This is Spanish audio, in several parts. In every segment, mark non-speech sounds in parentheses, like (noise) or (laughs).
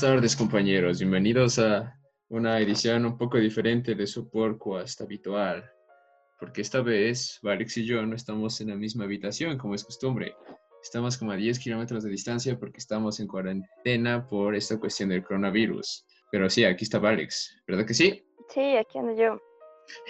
tardes, compañeros. Bienvenidos a una edición un poco diferente de su podcast habitual. Porque esta vez, Varix y yo no estamos en la misma habitación, como es costumbre. Estamos como a 10 kilómetros de distancia porque estamos en cuarentena por esta cuestión del coronavirus. Pero sí, aquí está Varix, ¿verdad que sí? Sí, aquí ando yo.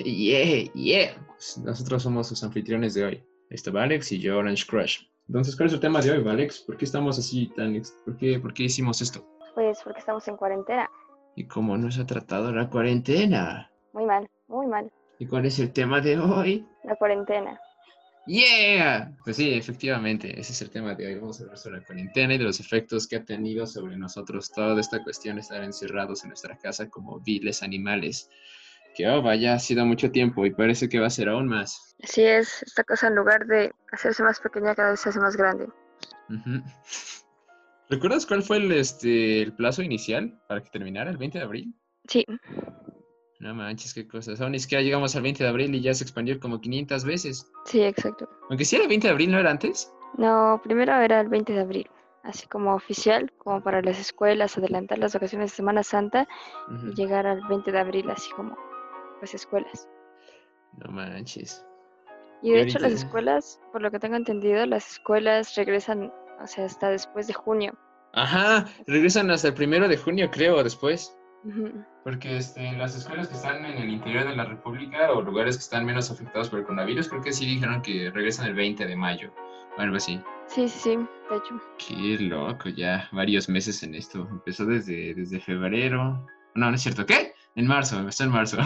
Yeah, yeah. Pues nosotros somos sus anfitriones de hoy. Ahí está Alex y yo, Orange Crush. Entonces, ¿cuál es el tema de hoy, Alex? ¿Por qué estamos así tan... ¿Por qué, ¿Por qué hicimos esto? Pues porque estamos en cuarentena. ¿Y cómo nos ha tratado la cuarentena? Muy mal, muy mal. ¿Y cuál es el tema de hoy? La cuarentena. ¡Yeah! Pues sí, efectivamente, ese es el tema de hoy. Vamos a hablar sobre la cuarentena y de los efectos que ha tenido sobre nosotros toda esta cuestión de estar encerrados en nuestra casa como viles animales. Que, oh, vaya, ha sido mucho tiempo y parece que va a ser aún más. Así es, esta cosa en lugar de hacerse más pequeña cada vez se hace más grande. Ujú. ¿Recuerdas cuál fue el, este, el plazo inicial para que terminara el 20 de abril? Sí, No manches, qué cosas. Aún es que ya llegamos al 20 de abril y ya se expandió como 500 veces. sí, exacto. Aunque sí era 20 de abril, ¿no era antes? No, primero era el 20 de abril, así como oficial, como para las escuelas, adelantar las vacaciones de Semana Santa Ujú. y llegar al 20 de abril, así como pues escuelas. No manches. Y Y de hecho las ahorita- escuelas, por lo que tengo entendido, las escuelas regresan, o sea, hasta después de junio. Ajá, regresan hasta el primero de junio, creo, después. Porque este, las escuelas que están en el interior de la República o lugares que están menos afectados por el coronavirus, creo que sí dijeron que regresan el 20 de mayo o algo así. Sí, sí, sí, de hecho. Qué loco, ya varios meses en esto. Empezó desde, desde febrero. No, no es cierto. ¿Qué? En marzo, empezó en marzo.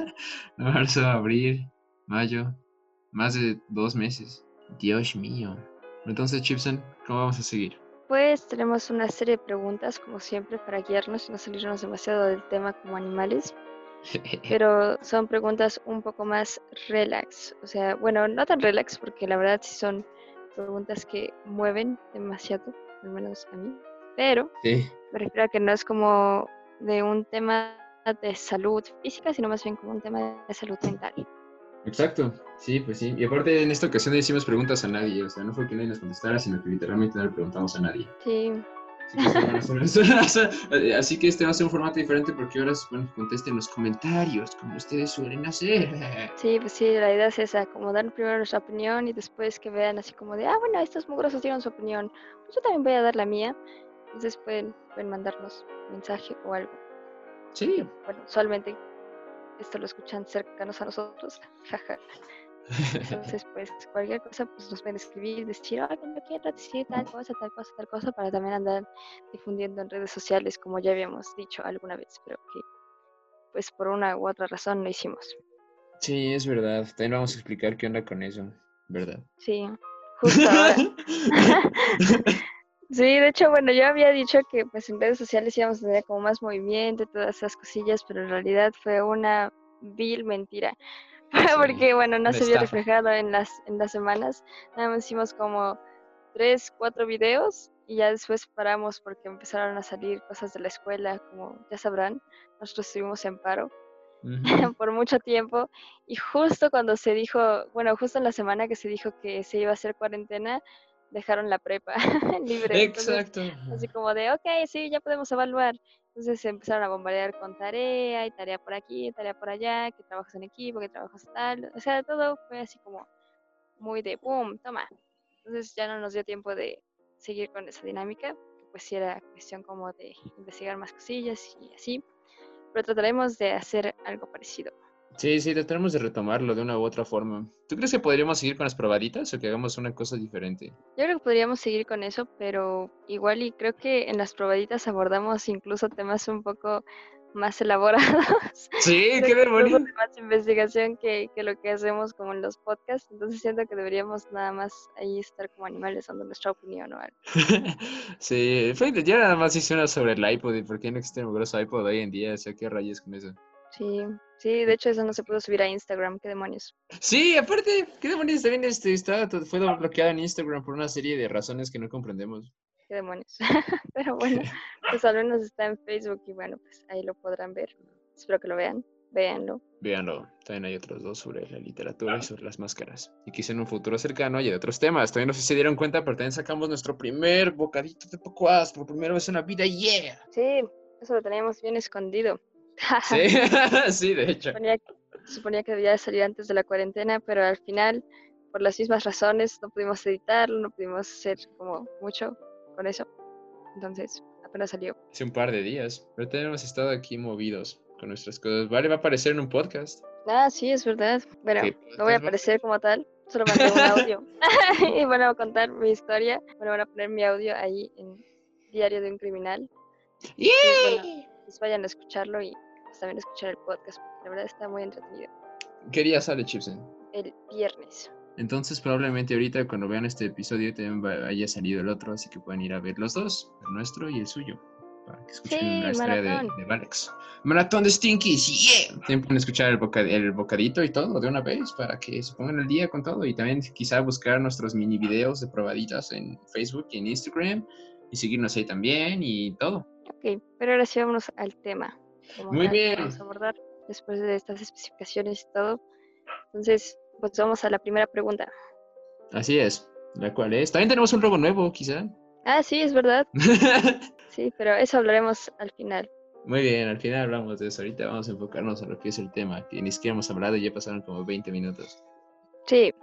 (laughs) marzo, abril, mayo. Más de dos meses. Dios mío. Entonces, Chipson, ¿cómo vamos a seguir? Pues tenemos una serie de preguntas, como siempre, para guiarnos y no salirnos demasiado del tema como animales, (laughs) pero son preguntas un poco más relax. O sea, bueno, no tan relax, porque la verdad sí son preguntas que mueven demasiado, al menos a mí, pero sí. me refiero a que no es como de un tema de salud física, sino más bien como un tema de salud mental. Exacto, sí, pues sí. Y aparte en esta ocasión no hicimos preguntas a nadie, o sea, no fue que nadie nos contestara, sino que literalmente no le preguntamos a nadie. Sí, Así que, este va a ser- así que este va a ser un formato diferente porque ahora bueno, contesten los comentarios, como ustedes suelen hacer. (laughs) Sí, pues sí, la idea es esa, como dar primero nuestra opinión y después que vean así como de, ah, bueno, estos mugrosos dieron su opinión, pues yo también voy a dar la mía. Entonces pueden, pueden mandarnos mensaje o algo. Sí. Bueno, usualmente esto lo escuchan cercanos a nosotros, (laughs) jaja. (laughs) Entonces, pues cualquier cosa, pues nos pueden escribir, decir, oye, yo quiero decir tal cosa, tal cosa, tal cosa, para también andar difundiendo en redes sociales, como ya habíamos dicho alguna vez, pero que pues por una u otra razón no hicimos. Sí, es verdad. También vamos a explicar qué onda con eso, ¿verdad? Sí, justo ahora. (laughs) Sí, de hecho, bueno, yo había dicho que pues en redes sociales íbamos a tener como más movimiento y todas esas cosillas, pero en realidad fue una vil mentira. (laughs) Porque, bueno, no se vio reflejado en las, en las semanas. Nada más hicimos como tres, cuatro videos y ya después paramos porque empezaron a salir cosas de la escuela, como ya sabrán, nosotros estuvimos en paro (laughs) por mucho tiempo y justo cuando se dijo, bueno, justo en la semana que se dijo que se iba a hacer cuarentena, dejaron la prepa (laughs) libre. Entonces, Exacto. así como de, ok, sí, ya podemos evaluar. Entonces se empezaron a bombardear con tarea y tarea por aquí, tarea por allá, que trabajas en equipo, que trabajas tal. O sea, todo fue así como muy de, boom, toma. Entonces ya no nos dio tiempo de seguir con esa dinámica, que pues sí era cuestión como de investigar más cosillas y así. Pero trataremos de hacer algo parecido. Sí, sí, trataremos de retomarlo de una u otra forma. ¿Tú crees que podríamos seguir con las probaditas o que hagamos una cosa diferente? Yo creo que podríamos seguir con eso, pero igual y creo que en las probaditas abordamos incluso temas un poco más elaborados. (laughs) Sí, (laughs) qué de más investigación que, que lo que hacemos como en los podcasts. Entonces siento que deberíamos nada más ahí estar como animales dando nuestra opinión o algo. (laughs) Sí, yo nada más hice una sobre el iPod y por qué no existe el mugroso iPod hoy en día, o sea, qué rayos con eso. Sí, sí, de hecho eso no se pudo subir a Instagram, qué demonios. Sí, aparte, qué demonios también este, está, fue bloqueada en Instagram por una serie de razones que no comprendemos. Qué demonios. (laughs) Pero bueno, (laughs) pues al menos está en Facebook y bueno, pues ahí lo podrán ver. Espero que lo vean. véanlo. Véanlo. También hay otros dos sobre la literatura y sobre las máscaras. Y quizá en un futuro cercano haya otros temas. Todavía no sé si se dieron cuenta, pero también sacamos nuestro primer bocadito de Pocoas por primera vez en la vida. ¡Yeah! Sí, eso lo teníamos bien escondido. Sí, (laughs) (laughs) sí, de hecho. Suponía, suponía que debía salir antes de la cuarentena, pero al final, por las mismas razones, no pudimos editarlo, no pudimos hacer como mucho con eso. Entonces, apenas salió. Hace un par de días. Pero tenemos estado aquí movidos con nuestras cosas. Vale, va a aparecer en un podcast. Ah, sí, es verdad. Bueno, ¿Qué no voy a aparecer como tal, solo mandé un audio. (laughs) y bueno, a contar mi historia. Bueno, van a poner mi audio ahí en Diario de un Criminal. Y bueno, pues vayan a escucharlo y pues también escuchar el podcast, porque la verdad está muy entretenido. ¿Qué día sale, Chipsen? El viernes. Entonces probablemente ahorita cuando vean este episodio también haya salido el otro, así que pueden ir a ver los dos, el nuestro y el suyo, para que escuchen Sí, la historia de, de Valex. Maratón de Stinkies, yeah. También pueden escuchar el, boca- el bocadito y todo de una vez para que se pongan al día con todo y también quizá buscar nuestros mini videos de probaditas en Facebook y en Instagram y seguirnos ahí también y todo. Ok, pero ahora sí vámonos al tema. como Muy bien. Vamos a abordar después de estas especificaciones y todo. Entonces, pues vamos a la primera pregunta. Así es, la cual es. También tenemos un logo nuevo, quizá. Ah, sí, es verdad. (laughs) Sí, pero eso hablaremos al final. Muy bien, al final hablamos de eso. Ahorita vamos a enfocarnos a lo que es el tema, que ni siquiera hemos hablado y ya pasaron como 20 minutos. Sí,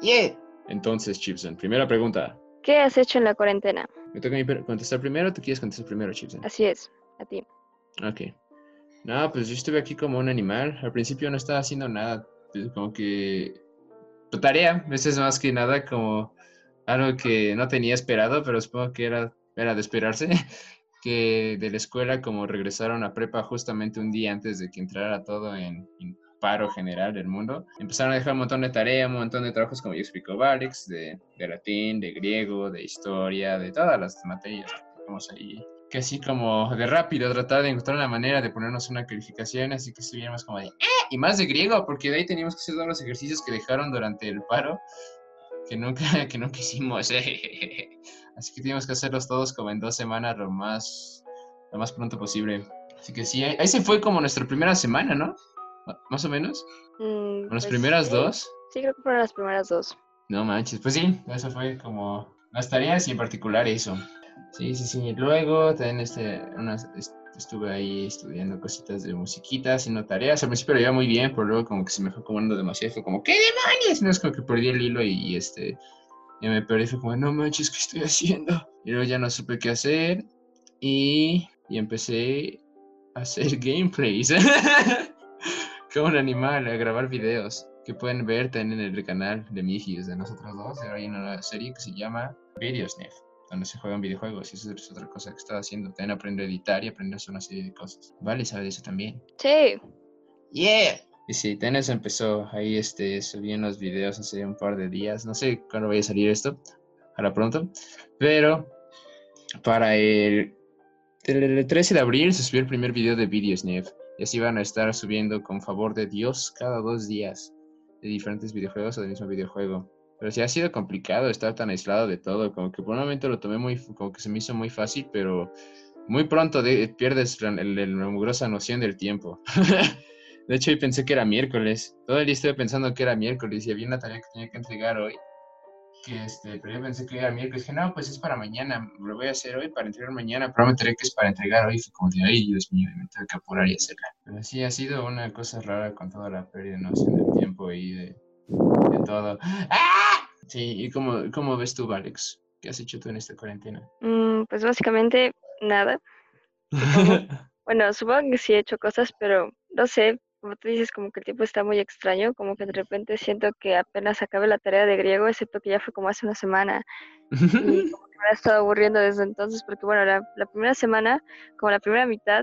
Yeah. Entonces, Chipson, primera pregunta. ¿Qué has hecho en la cuarentena? ¿Me toca a contestar primero o tú quieres contestar primero, Chipson? Así es, a ti. Ok. No, pues yo estuve aquí como un animal. Al principio no estaba haciendo nada. pues, Como que... tu tarea, ese es más que nada como algo que no tenía esperado, pero supongo que era, era de esperarse. (laughs) Que de la escuela, como regresaron a prepa justamente un día antes de que entrara todo en, en paro general del mundo, empezaron a dejar un montón de tareas, un montón de trabajos, como ya explicó Alex, de, de latín, de griego, de historia, de todas las materias que tenemos ahí que así como de rápido tratar de encontrar una manera de ponernos una calificación, así que estuviéramos como de, ¡eh! Y más de griego, porque de ahí teníamos que hacer todos los ejercicios que dejaron durante el paro, que nunca, (laughs) que nunca hicimos. (laughs) Así que teníamos que hacerlos todos como en dos semanas lo más, lo más pronto posible. Así que sí, ahí ahí se fue como nuestra primera semana, ¿no? Más o menos. Mm, las pues primeras sí, dos. Sí, creo que fueron las primeras dos. No manches, pues sí, eso fue como las tareas y en particular eso. Sí, sí, sí. Luego también este, unas, est- estuve ahí estudiando cositas de musiquita, haciendo tareas. Al principio lo iba muy bien, pero luego como que se me fue acomodando demasiado. Fue como, ¿qué demonios? No es como que perdí el hilo y, y, este, ya me perdí. Fue como, no manches, ¿qué estoy haciendo? Y luego ya no supe qué hacer y, y empecé a hacer (laughs) gameplays. Como un animal, a grabar videos que pueden ver también en el canal de Mijios de nosotros dos. Ahora hay una nueva serie que se llama Videosnef, donde se juegan videojuegos y eso es otra cosa que estaba haciendo. También aprendo a editar y aprendo a hacer una serie de cosas. Vale, sabe de eso también. Sí, ¡Yeah! Y sí, también eso empezó. Ahí este, subí unos videos hace un par de días. No sé cuándo vaya a salir esto. Ahora pronto. Pero para el, el 13 de abril se subió el primer video de Videosnef. Y así van a estar subiendo con favor de Dios cada dos días de diferentes videojuegos o del mismo videojuego. Pero sí ha sido complicado estar tan aislado de todo. Como que por un momento lo tomé muy, como que se me hizo muy fácil, pero muy pronto de- pierdes la mugrosa noción del tiempo. (laughs) De hecho, hoy pensé que era miércoles. Todo el día estuve pensando que era miércoles y había una tarea que tenía que entregar hoy. Que este, pero yo pensé que era miércoles. Dije, no, pues es para mañana. Lo voy a hacer hoy para entregar mañana. Pero me enteré que es para entregar hoy. Fue como de, ay, Dios mío, me tengo que apurar y hacerla. Pero sí, ha sido una cosa rara con toda la pérdida de noción del tiempo y de, de todo. ¡Ah! Sí, ¿y cómo, cómo ves tú, Alex? ¿Qué has hecho tú en esta cuarentena? mm, pues básicamente nada. Supongo. (laughs) Bueno, supongo que sí he hecho cosas, pero no sé, como tú dices, como que el tiempo está muy extraño, como que de repente siento que apenas acabé la tarea de griego, excepto que ya fue como hace una semana y (laughs) como que me ha estado aburriendo desde entonces, porque bueno, la, la primera semana, como la primera mitad,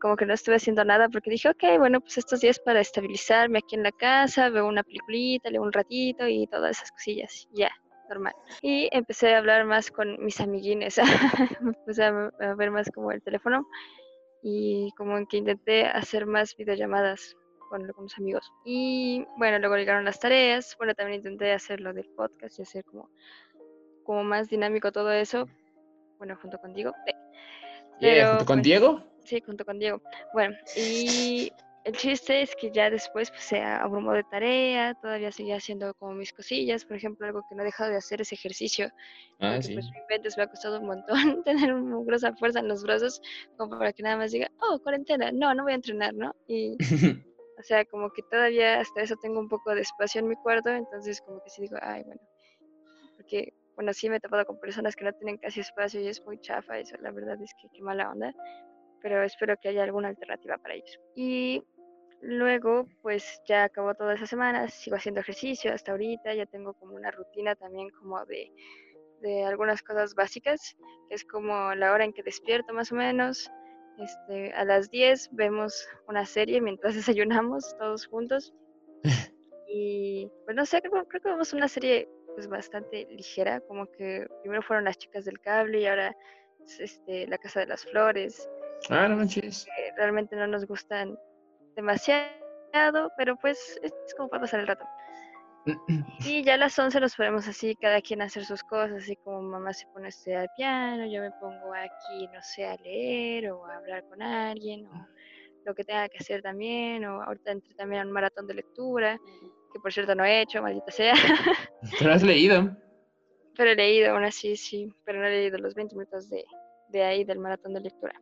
como que no estuve haciendo nada, porque dije, ok, bueno, pues estos días para estabilizarme aquí en la casa, veo una peliculita, leo un ratito y todas esas cosillas, ya, normal. Y empecé a hablar más con mis amiguines, (laughs) me puse a ver más como el teléfono y como que intenté hacer más videollamadas con algunos amigos. Y bueno, luego llegaron las tareas, bueno, también intenté hacer lo del podcast y hacer como, como más dinámico todo eso, bueno, junto contigo. Yeah, pero, ¿junto con pues, Diego? Sí, junto con Diego. Bueno, y el chiste es que ya después pues, se abrumó de tarea, todavía seguía haciendo como mis cosillas. Por ejemplo, algo que no he dejado de hacer es ejercicio. Ah, porque, sí. pues me inventes, me ha costado un montón (laughs) tener una grosa fuerza en los brazos como para que nada más diga, oh, cuarentena, no, no voy a entrenar, ¿no? Y, (laughs) o sea, como que todavía hasta eso tengo un poco de espacio en mi cuarto, entonces como que sí digo, ay, bueno, porque, bueno, sí me he topado con personas que no tienen casi espacio y es muy chafa eso, la verdad es que qué mala onda, pero espero que haya alguna alternativa para ellos. Y luego, pues ya acabó toda esa semana, sigo haciendo ejercicio hasta ahorita, ya tengo como una rutina también como de, de algunas cosas básicas, que es como la hora en que despierto más o menos. Este, a las 10 vemos una serie mientras (laughs) desayunamos todos juntos. Y pues no sé, creo, creo que vemos una serie pues bastante ligera, como que primero fueron las chicas del cable y ahora es, este, la casa de las flores. ah, no manches. que realmente no nos gustan demasiado, pero pues es como para pasar el rato. (clears throat) Y ya a las 11 nos ponemos así, cada quien a hacer sus cosas, así como mamá se pone a estudiar piano, yo me pongo aquí, no sé, a leer o a hablar con alguien, o lo que tenga que hacer también, o ahorita entré también a un maratón de lectura, que por cierto no he hecho, maldita sea, (laughs) ¿Pero has leído? pero he leído aún así, sí, pero no he leído los 20 minutos de, de ahí del maratón de lectura.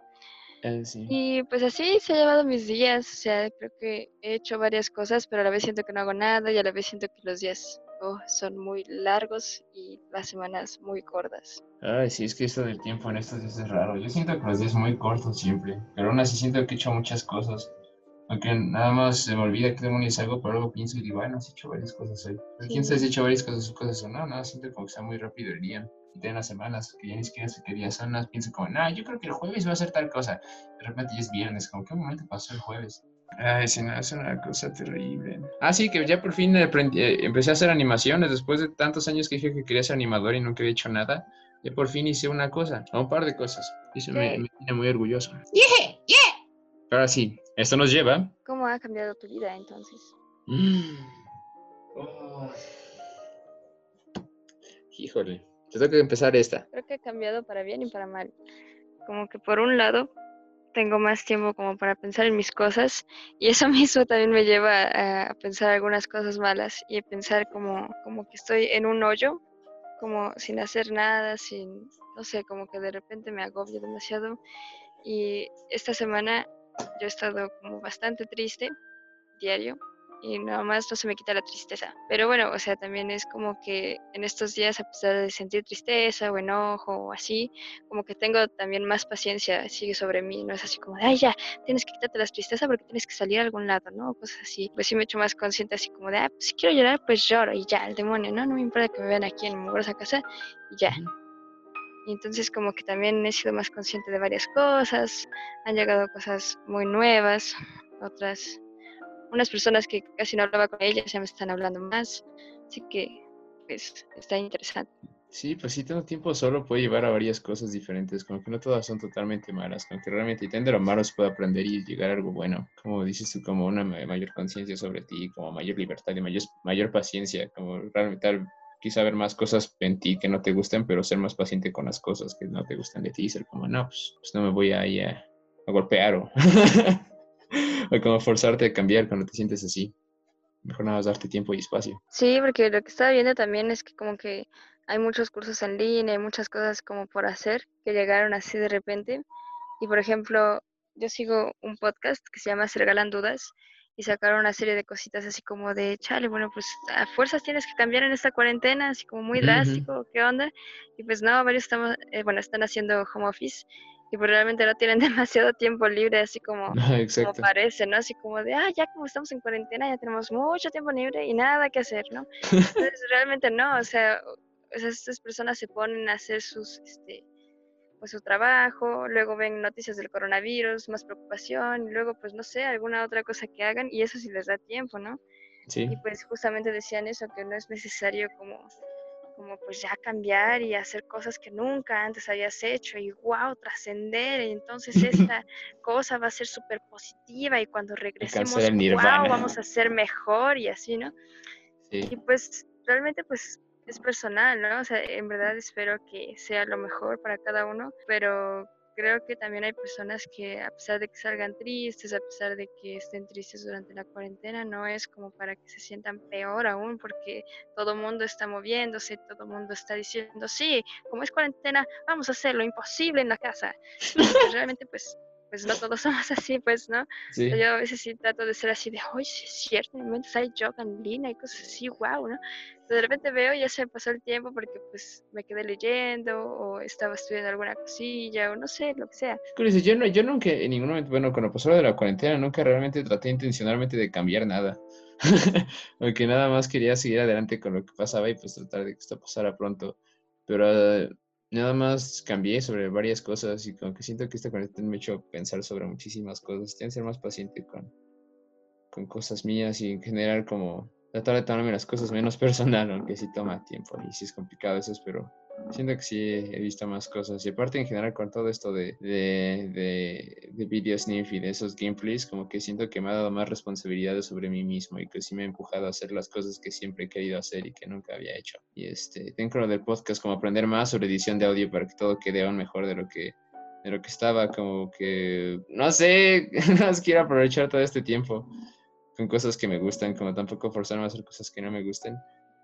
Eh, sí. Y pues así se ha llevado mis días, o sea, creo que he hecho varias cosas, pero a la vez siento que no hago nada y a la vez siento que los días oh, son muy largos y las semanas muy cortas. Ay, sí, es que esto del tiempo en estos días es raro. Yo siento que los días muy cortos siempre, pero aún así siento que he hecho muchas cosas. Aunque nada más se me olvida que demonios hago, pero luego pienso y digo, bueno, has hecho varias cosas hoy. Pero quién sabe si he hecho varias cosas, cosas o no, no, siento como que está muy rápido el día. Y tiene las semanas que ya ni siquiera sé qué días son, pienso como, no, yo creo que el jueves va a ser tal cosa. De repente ya es viernes, como, ¿qué momento pasó el jueves? Ay, sí, no, es una cosa terrible. Ah, sí, que ya por fin aprendí- eh, empecé a hacer animaciones después de tantos años que dije que quería ser animador y nunca había hecho nada. Ya por fin hice una cosa, o un par de cosas. Y eso me, me tiene muy orgulloso. Ahora sí, esto nos lleva. ¿Cómo ha cambiado tu vida entonces? Mm. Oh. Híjole, te tengo que empezar esta. Creo que ha cambiado para bien y para mal. Como que por un lado tengo más tiempo como para pensar en mis cosas y eso (laughs) mismo también me lleva a, a pensar algunas cosas malas y a pensar como, como que estoy en un hoyo, como sin hacer nada, sin, no sé, como que de repente me agobio demasiado y esta semana yo he estado como bastante triste diario y nada más no se me quita la tristeza. Pero bueno, o sea, también es como que en estos días, a pesar de sentir tristeza o enojo o así, como que tengo también más paciencia, sigue sobre mí, no es así como de, ay, ya, tienes que quitarte la tristeza porque tienes que salir a algún lado, ¿no? Cosas así. Pues sí me he hecho más consciente así como de, ah, pues si quiero llorar, pues lloro y ya, el demonio, ¿no? No me importa que me vean aquí en mi mugrosa casa y ya. Y entonces como que también he sido más consciente de varias cosas, han llegado cosas muy nuevas, otras, unas personas que casi no hablaba con ellas ya me están hablando más, así que pues está interesante. Sí, pues sí, tanto tiempo solo puede llevar a varias cosas diferentes, como que no todas son totalmente malas, como que realmente y de lo malo se puede aprender y llegar a algo bueno, como dices tú, como una ma- mayor conciencia sobre ti, como mayor libertad y mayor, mayor paciencia, como realmente quizá ver más cosas en ti que no te gusten, pero ser más paciente con las cosas que no te gustan de ti, ser como, no, pues, pues no me voy a, a, a golpear o, (laughs) o como forzarte a cambiar cuando te sientes así. Mejor nada más darte tiempo y espacio. Sí, porque lo que estaba viendo también es que como que hay muchos cursos en línea, hay muchas cosas como por hacer que llegaron así de repente. Y por ejemplo, yo sigo un podcast que se llama Se Regalan Dudas y sacaron una serie de cositas así como de, chale, bueno, pues a fuerzas tienes que cambiar en esta cuarentena, así como muy drástico, ¿qué onda? Y pues no, varios estamos, eh, bueno, están haciendo home office y pues realmente no tienen (laughs) demasiado tiempo libre, así como (laughs) como parece, ¿no? Así como de, ah, ya como estamos en cuarentena, ya tenemos mucho tiempo libre y nada que hacer, ¿no? (laughs) Entonces, realmente no, o sea, o o sea, estas personas se ponen a hacer sus, este, pues su trabajo, luego ven noticias del coronavirus, más preocupación, y luego, pues no sé, alguna otra cosa que hagan, y eso sí les da tiempo, ¿no? Sí. Y pues justamente decían eso, que no es necesario como, como pues ya cambiar y hacer cosas que nunca antes habías hecho y wow, trascender, y entonces (laughs) esta cosa va a ser súper positiva y cuando regresemos, wow, vamos a ser mejor y así, ¿no? Sí. Y pues realmente pues es personal, ¿no? O sea, en verdad espero que sea lo mejor para cada uno, pero creo que también hay personas que a pesar de que salgan tristes, a pesar de que estén tristes durante la cuarentena, no es como para que se sientan peor aún, porque todo el mundo está moviéndose, todo el mundo está diciendo, sí, como es cuarentena, vamos a hacer lo imposible en la casa. realmente pues pues no todos (laughs) somos así, pues, ¿no? Yo a veces sí trato de ser así de, oye, sí es cierto, en momentos hay yoga en línea y cosas así, wow, ¿no? De repente veo ya se pasó el tiempo porque pues me quedé leyendo o estaba estudiando alguna cosilla o no sé, lo que sea. Curioso, yo, no, yo nunca en ningún momento, bueno, cuando pasó de la cuarentena, nunca realmente traté intencionalmente de cambiar nada. (laughs) Porque nada más quería seguir adelante con lo que pasaba y pues tratar de que esto pasara pronto. Pero nada más cambié sobre varias cosas y como que siento que esta cuarentena me ha hecho pensar sobre muchísimas cosas. Tengo que ser más paciente con, con cosas mías y en general como tratar de tomarme las cosas menos (laughs) personal, aunque sí toma tiempo y sí es complicado eso, pero siento que sí he visto más cosas. Y aparte en general con todo esto de, de, de, de video sniff y de esos gameplays, como que siento que me ha dado más responsabilidades sobre mí mismo y que sí me ha empujado a hacer las cosas que siempre he querido hacer y que nunca había hecho. Y este, tengo lo del podcast como aprender más sobre edición de audio para que todo quede aún mejor de lo que de lo que estaba, como que, no sé, (laughs) más quiero aprovechar todo este tiempo con cosas que me gustan, como tampoco forzarme a hacer cosas que no me gusten.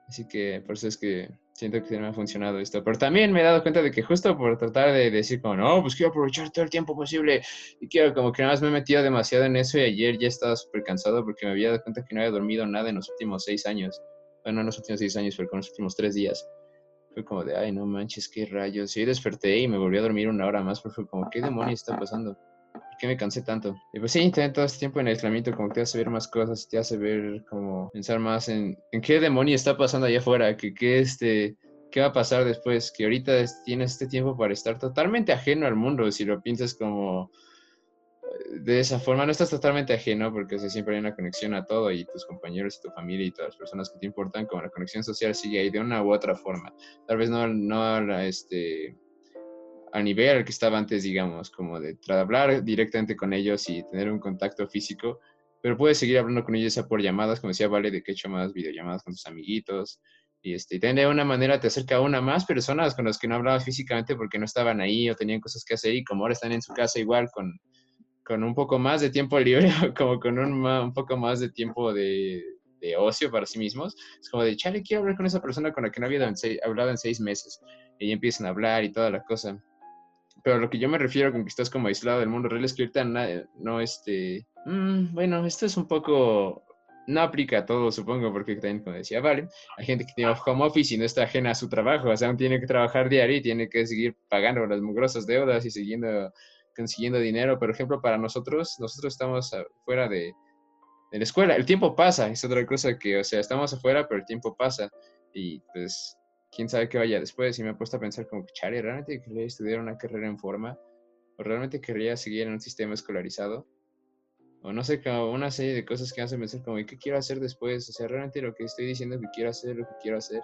Así que por eso es que siento que no me ha funcionado esto. Pero también me he dado cuenta de que justo por tratar de decir como, no, pues quiero aprovechar todo el tiempo posible y quiero como que nada más me he metido demasiado en eso y ayer ya estaba súper cansado porque me había dado cuenta que no había dormido nada en los últimos seis años. Bueno, no en los últimos seis años, pero con los últimos tres días. Fue como de, ay, no manches, qué rayos. Y desperté y me volví a dormir una hora más, pero fue como, ¿qué demonios está pasando? ¿Por qué me cansé tanto? Y pues sí, tener todo este tiempo en aislamiento como que te hace ver más cosas, te hace ver como pensar más en, en qué demonio está pasando allá afuera, que qué este... ¿Qué va a pasar después? Que ahorita tienes este tiempo para estar totalmente ajeno al mundo, si lo piensas como eh, de esa forma, no estás totalmente ajeno porque siempre hay una conexión a todo y tus compañeros y tu familia y todas las personas que te importan, como la conexión social sigue ahí de una u otra forma. Tal vez no, no este, a nivel al que estaba antes, digamos, como de hablar directamente con ellos y tener un contacto físico, pero puedes seguir hablando con ellos ya por llamadas, como decía Vale, de que he hecho más videollamadas con tus amiguitos, y, este, de una manera te acerca a una más personas con las que no hablabas físicamente porque no estaban ahí o tenían cosas que hacer y como ahora están en su casa igual con, con un poco más de tiempo (laughs) libre, como con un, un poco más de tiempo de, de, ocio para sí mismos, es como de, chale, quiero hablar con esa persona con la que no había hablado en seis meses. Y empiezan a hablar y toda la cosa. Pero lo que yo me refiero con que estás como aislado del mundo real es que ahorita no, este... Mm, bueno, esto es un poco... No aplica a todo, supongo, porque también, como decía, vale, hay gente que tiene home office y no está ajena a su trabajo, o sea, aún tiene que trabajar diario y tiene que seguir pagando las mugrosas deudas y siguiendo consiguiendo dinero. Por ejemplo, para nosotros, nosotros estamos fuera de, de la escuela. El tiempo pasa, es otra cosa que, o sea, estamos afuera, pero el tiempo pasa. Y pues quién sabe qué vaya después. Y me he puesto a pensar como que, chale, ¿realmente quería estudiar una carrera en forma? ¿O realmente querría seguir en un sistema escolarizado? O no sé, como una serie de cosas que hacen pensar como, ¿qué quiero hacer después? O sea, realmente lo que estoy diciendo que quiero hacer, lo que quiero hacer.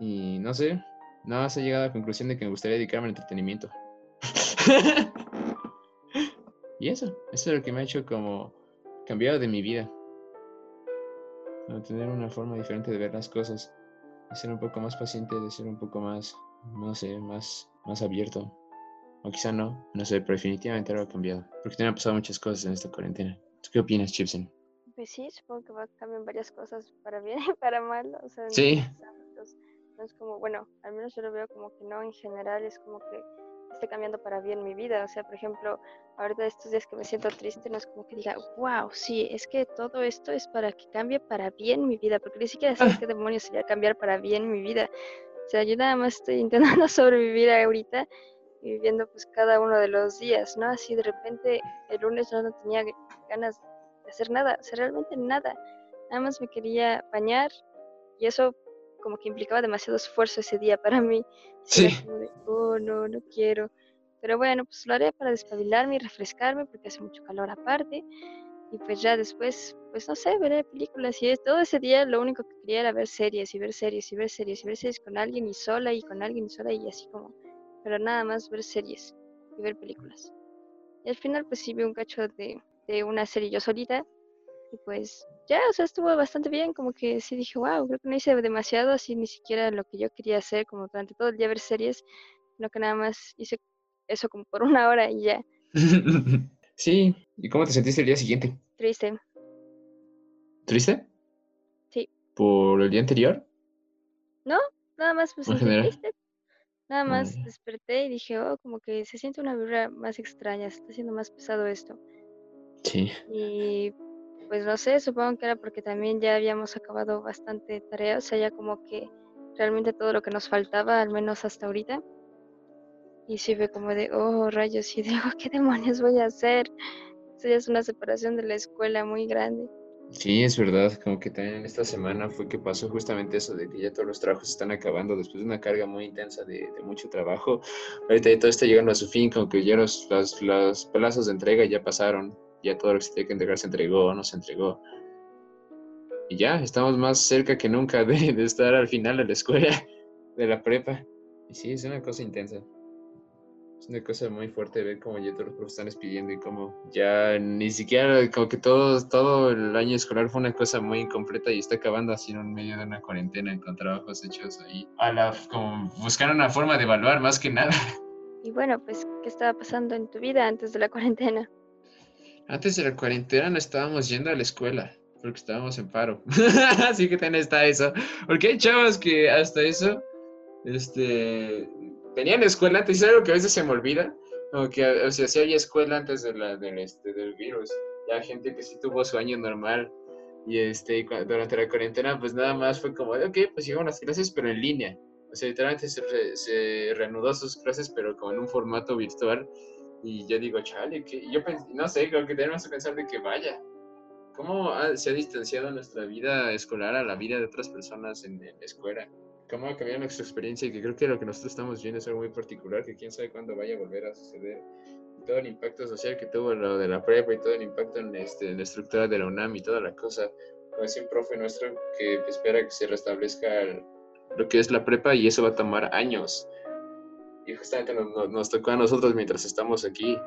Y no sé, nada más he llegado a la conclusión de que me gustaría dedicarme al entretenimiento. (laughs) y eso, eso es lo que me ha hecho como cambiado de mi vida. tener una forma diferente de ver las cosas de ser un poco más paciente, de ser un poco más, no sé, más, más abierto. O quizá no, no sé, pero definitivamente algo ha cambiado. Porque te han pasado muchas cosas en esta cuarentena. ¿Tú qué opinas, Chipsen? Pues sí, supongo que va a cambiar varias cosas para bien y para mal. O sea, sí. No es como, bueno, al menos yo lo veo como que no, en general es como que esté cambiando para bien mi vida. O sea, por ejemplo, ahorita estos días que me siento triste, no es como que diga, wow, sí, es que todo esto es para que cambie para bien mi vida, porque ni siquiera sé ah. qué demonios sería cambiar para bien mi vida. O sea, yo nada más estoy intentando (laughs) sobrevivir ahorita y viviendo pues cada uno de los días, ¿no? Así de repente el lunes no tenía ganas de hacer nada, o sea, realmente nada. Nada más me quería bañar y eso como que implicaba demasiado esfuerzo ese día para mí. Sí. oh, no, no quiero. Pero bueno, pues lo haré para despabilarme y refrescarme porque hace mucho calor aparte. Y pues ya después, pues no sé, veré películas. Y todo ese día lo único que quería era ver series y ver series y ver series y ver series con alguien y sola y con alguien y sola y así como. Pero nada más ver series y ver películas. Y al final pues sí vi un cacho de, de una serie yo solita. Y pues ya, o sea, estuvo bastante bien, como que sí dije, wow, creo que no hice demasiado, así ni siquiera lo que yo quería hacer, como durante todo el día ver series, no que nada más hice eso como por una hora y ya. (laughs) sí, ¿y cómo te sentiste el día siguiente? Triste. ¿Triste? Sí. ¿Por el día anterior? No, nada más me En sentí general. triste. Nada más Mm, desperté y dije, oh, como que se siente una vibra más extraña, se está haciendo más pesado esto. Sí, Y pues no sé, supongo que era porque también ya habíamos acabado bastante tarea, o sea, ya como que realmente todo lo que nos faltaba, al menos hasta ahorita. Y sí fue como de, oh, rayos, y digo, (laughs) ¿qué demonios voy a hacer? Eso ya es una separación de la escuela muy grande. sí, es verdad, como que también esta semana fue que pasó justamente eso de que ya todos los trabajos están acabando después de una carga muy intensa de, de mucho trabajo. Ahorita ya todo está llegando a su fin, como que ya los, los, los plazos de entrega ya pasaron, ya todo lo que se tenía que entregar se entregó, no se entregó. Y ya, estamos más cerca que nunca de, de estar al final de la escuela, (laughs) de la prepa. Y sí, es una cosa intensa. Es una cosa muy fuerte ver cómo ya todos los profes están despidiendo y cómo ya ni siquiera, como que todo, todo el año escolar fue una cosa muy incompleta y está acabando así en medio de una cuarentena con trabajos hechos ahí. A la, como buscar una forma de evaluar más que nada. Y bueno, pues, ¿qué estaba pasando en tu vida antes de la cuarentena? Antes de la cuarentena no estábamos yendo a la escuela porque estábamos en paro. (laughs) Así que también está eso. Porque hay chavos que hasta eso, este, tenían escuela antes. Es algo que a veces se me olvida. Como que, o sea, sí había escuela antes de la, del, este, del virus. Ya gente que sí tuvo su año normal. Y este, durante la cuarentena, pues nada más fue como, ok, pues llegaron las clases, pero en línea. O sea, literalmente se, re- se reanudó sus clases, pero como en un formato virtual. Y yo digo, chale, que yo no sé, creo que tenemos que pensar de que vaya. ¿Cómo ha- se ha distanciado nuestra vida escolar a la vida de otras personas en, en la escuela? ¿Cómo ha cambiado nuestra experiencia? Y que creo que lo que nosotros estamos viendo es algo muy particular, que quién sabe cuándo vaya a volver a suceder. Todo el impacto social que tuvo lo de la prepa y todo el impacto en, este, en la estructura de la UNAM y toda la cosa. Como decía un profe nuestro que espera que se restablezca el- lo que es la prepa y eso va a tomar años. Y justamente nos, nos- tocó a nosotros mientras estamos aquí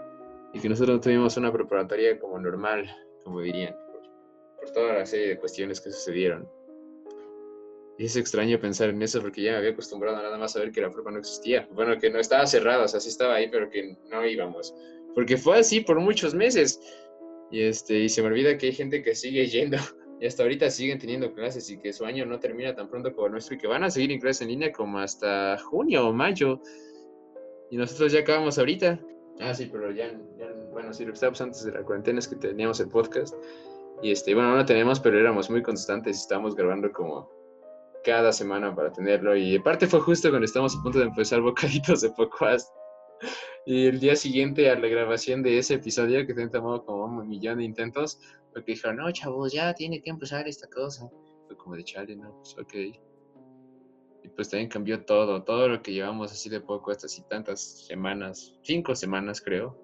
y que nosotros no tuvimos una preparatoria como normal, como dirían, por, por toda la serie de cuestiones que sucedieron. Y es extraño pensar en eso porque ya me había acostumbrado nada más a ver que la prepa no existía. Bueno, que no estaba cerrada, o sea, sí estaba ahí, pero que no íbamos. Porque fue así por muchos meses. Y, este, y se me olvida que hay gente que sigue yendo. (laughs) Y hasta ahorita siguen teniendo clases y que su año no termina tan pronto como el nuestro y que van a seguir en clases en línea como hasta junio o mayo. Y nosotros ya acabamos ahorita. Ah, sí, pero ya, ya- bueno, sí, lo que estábamos antes de la cuarentena es que teníamos el podcast. Y este, bueno, no lo tenemos, pero éramos muy constantes y estábamos grabando como cada semana para tenerlo. Y aparte fue justo cuando estábamos a punto de empezar Bocaditos de Podcast. Y el día siguiente a la grabación de ese episodio, que se tomado como un millón de intentos, porque dijeron, no, chavos, ya tiene que empezar esta cosa. Fue como de chale, no, pues ok. Pues también cambió todo, todo lo que llevamos así de poco, estas y tantas semanas, cinco semanas creo,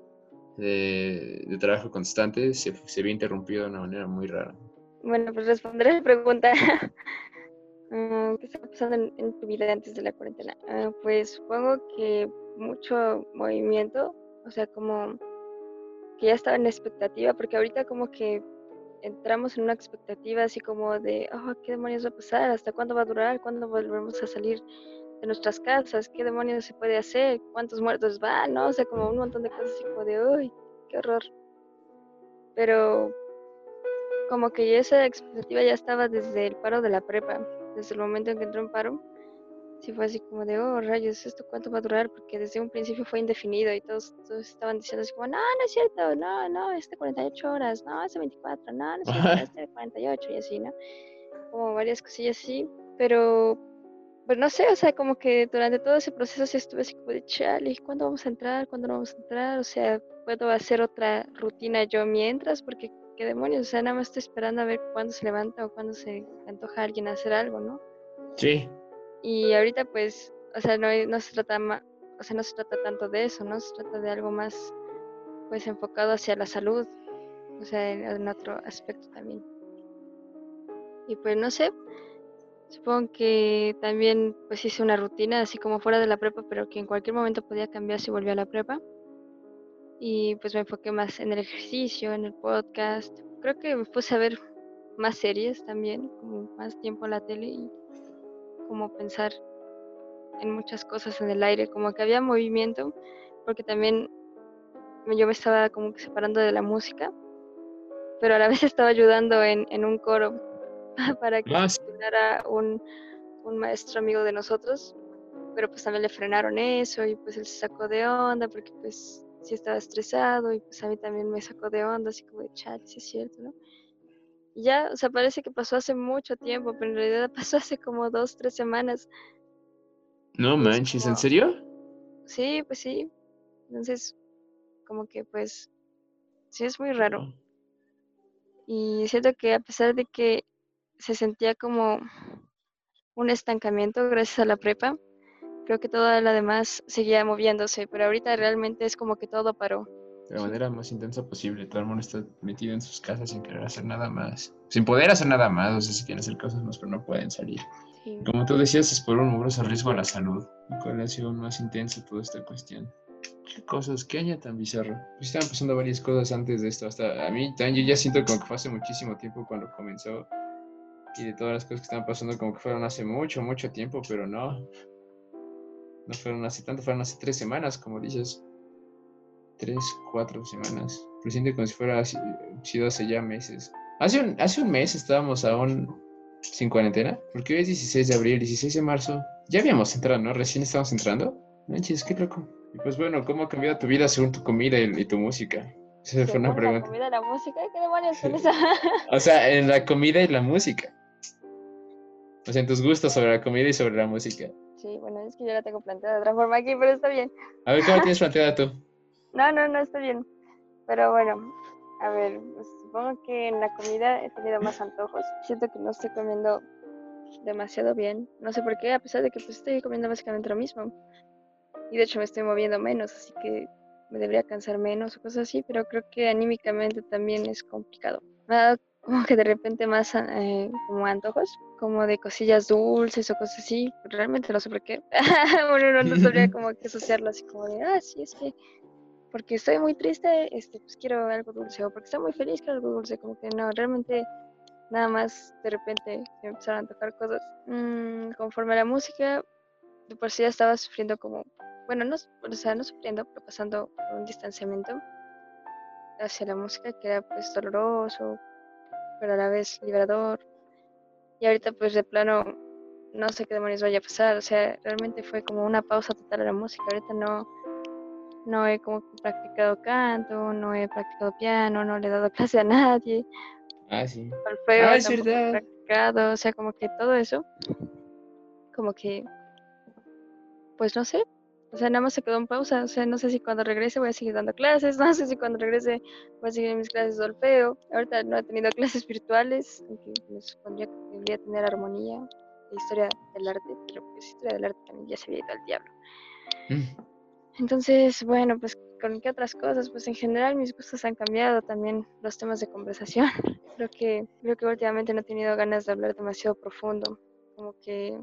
de, trabajo constante, se, se vio interrumpido de una manera muy rara. Bueno, pues responderé la pregunta. Mm, (laughs) ¿Qué estaba pasando en, en tu vida antes de la cuarentena? Ah, pues supongo que mucho movimiento, o sea, como que ya estaba en expectativa, porque ahorita como que entramos en una expectativa así como de, oh, ¿qué demonios va a pasar? ¿Hasta cuándo va a durar? ¿Cuándo volveremos a salir de nuestras casas? ¿Qué demonios se puede hacer? ¿Cuántos muertos van? ¿No? O sea, como un montón de cosas así como de, uy, qué horror. Pero como que esa expectativa ya estaba desde el paro de la prepa, desde el momento en que entró en paro. Sí fue así como de, oh, rayos, ¿esto cuánto va a durar? Porque desde un principio fue indefinido y todos, todos estaban diciendo así como, no, no es cierto, no, no, es de 48 horas, no, es de 24, no, no es cierto, es de 48 y así, ¿no? Como varias cosillas así, pero, pues no sé, o sea, como que durante todo ese proceso sí estuve así como de, chale, ¿cuándo vamos a entrar? ¿Cuándo no vamos a entrar? O sea, ¿puedo hacer otra rutina yo mientras? Porque, ¿qué demonios? O sea, nada más estoy esperando a ver cuándo se levanta o cuándo se antoja a alguien hacer algo, ¿no? Sí, Y ahorita pues, o sea, no, se trata ma- o sea, no se trata tanto de eso, ¿no? Se trata de algo más pues enfocado hacia la salud, o sea, en, en otro aspecto también. Y pues no sé, supongo que también pues hice una rutina así como fuera de la prepa, pero que en cualquier momento podía cambiar si volvía a la prepa. Y pues me enfoqué más en el ejercicio, en el podcast. Creo que me puse a ver más series también, como más tiempo en la tele y como pensar en muchas cosas en el aire, como que había movimiento, porque también yo me estaba como que separando de la música, pero a la (laughs) vez estaba ayudando en, en un coro (laughs) para que Ah, se titulara un, un maestro amigo de nosotros, pero pues también le frenaron eso y pues él se sacó de onda porque pues sí estaba estresado y pues a mí también me sacó de onda, así como de chat, sí es cierto, ¿no? Ya, o sea, parece que pasó hace mucho tiempo, pero en realidad (laughs) pasó hace como dos, tres semanas. No manches, ¿en como, serio? sí, pues sí. Entonces, como que pues sí es muy raro. Y siento que a pesar de que se sentía como un estancamiento gracias a la prepa, creo que toda la demás seguía moviéndose, pero ahorita realmente es como que todo paró. De la manera más intensa posible. Todo el mundo está metido en sus casas sin querer hacer nada más. Sin poder hacer nada más. O sea, si quieren hacer cosas más, pero no pueden salir. sí. Como tú decías, es por un mugroso riesgo a la salud. ¿Y cuál ha sido más intenso toda esta cuestión? ¿Qué cosas? ¿Qué año tan bizarro? Pues estaban pasando varias cosas antes de esto. Hasta a mí también yo ya siento como que fue hace muchísimo tiempo cuando comenzó. Y de todas las cosas que estaban pasando como que fueron hace mucho, mucho tiempo, pero no. No fueron hace tanto, fueron hace tres semanas, como dices. Tres, cuatro semanas. Lo siento como si fuera así- sido hace ya meses. Hace un, hace un mes estábamos aún sin cuarentena, porque hoy es 16 de abril, 16 de marzo. Ya habíamos entrado, ¿no? Recién estábamos entrando. Manches, qué loco. Y pues bueno, ¿cómo ha cambiado tu vida según tu comida y, y tu música? Esa fue una Según la pregunta. comida, la música, ¿qué demonios con eso? (laughs) O sea, en la comida y la música. O sea, en tus gustos sobre la comida y sobre la música. Sí, bueno, es que yo la tengo planteada de otra forma aquí, pero está bien. A ver, ¿cómo (laughs) tienes planteada tú? No, no, no, está bien. Pero bueno, a ver, pues, supongo que en la comida he tenido más antojos. Siento que no estoy comiendo demasiado bien. No sé por qué, a pesar de que pues estoy comiendo básicamente lo mismo. Y de hecho me estoy moviendo menos, así que me debería cansar menos o cosas así, pero creo que anímicamente también es complicado. Me ha dado como que de repente más eh, como antojos, como de cosillas dulces o cosas así. Realmente no sé por qué. (laughs) bueno, no, no sabría como que asociarlo así como de, ah, sí, es que porque estoy muy triste, este, pues quiero algo dulce, o porque estoy muy feliz, quiero algo dulce, como que no, realmente nada más de repente me empezaron a tocar cosas. Mm, conforme a la música, de por sí ya estaba sufriendo como, bueno, no, o sea, no sufriendo, pero pasando por un distanciamiento hacia la música que era pues doloroso, pero a la vez liberador. Y ahorita pues de plano no sé qué demonios vaya a pasar, o sea, realmente fue como una pausa total a la música, ahorita no no he como practicado canto, no he practicado piano, no le he dado (laughs) clase a nadie, Ah, sí. solfeo Ah, es tampoco he verdad. practicado, o sea, como que todo eso, como que, pues no sé, o sea, nada más se quedó en pausa, o sea, no sé si cuando regrese voy a seguir dando clases, (laughs) no sé si cuando regrese voy a seguir mis clases de solfeo, ahorita no he tenido (laughs) clases virtuales, aunque me supondría que debería tener armonía historia del arte, pero pues historia del arte también ya se había ido al diablo. Mm. Entonces, bueno, pues con qué otras cosas, pues en general mis gustos han cambiado también los temas de conversación. (laughs) Creo que creo que últimamente no he tenido ganas de hablar demasiado profundo, como que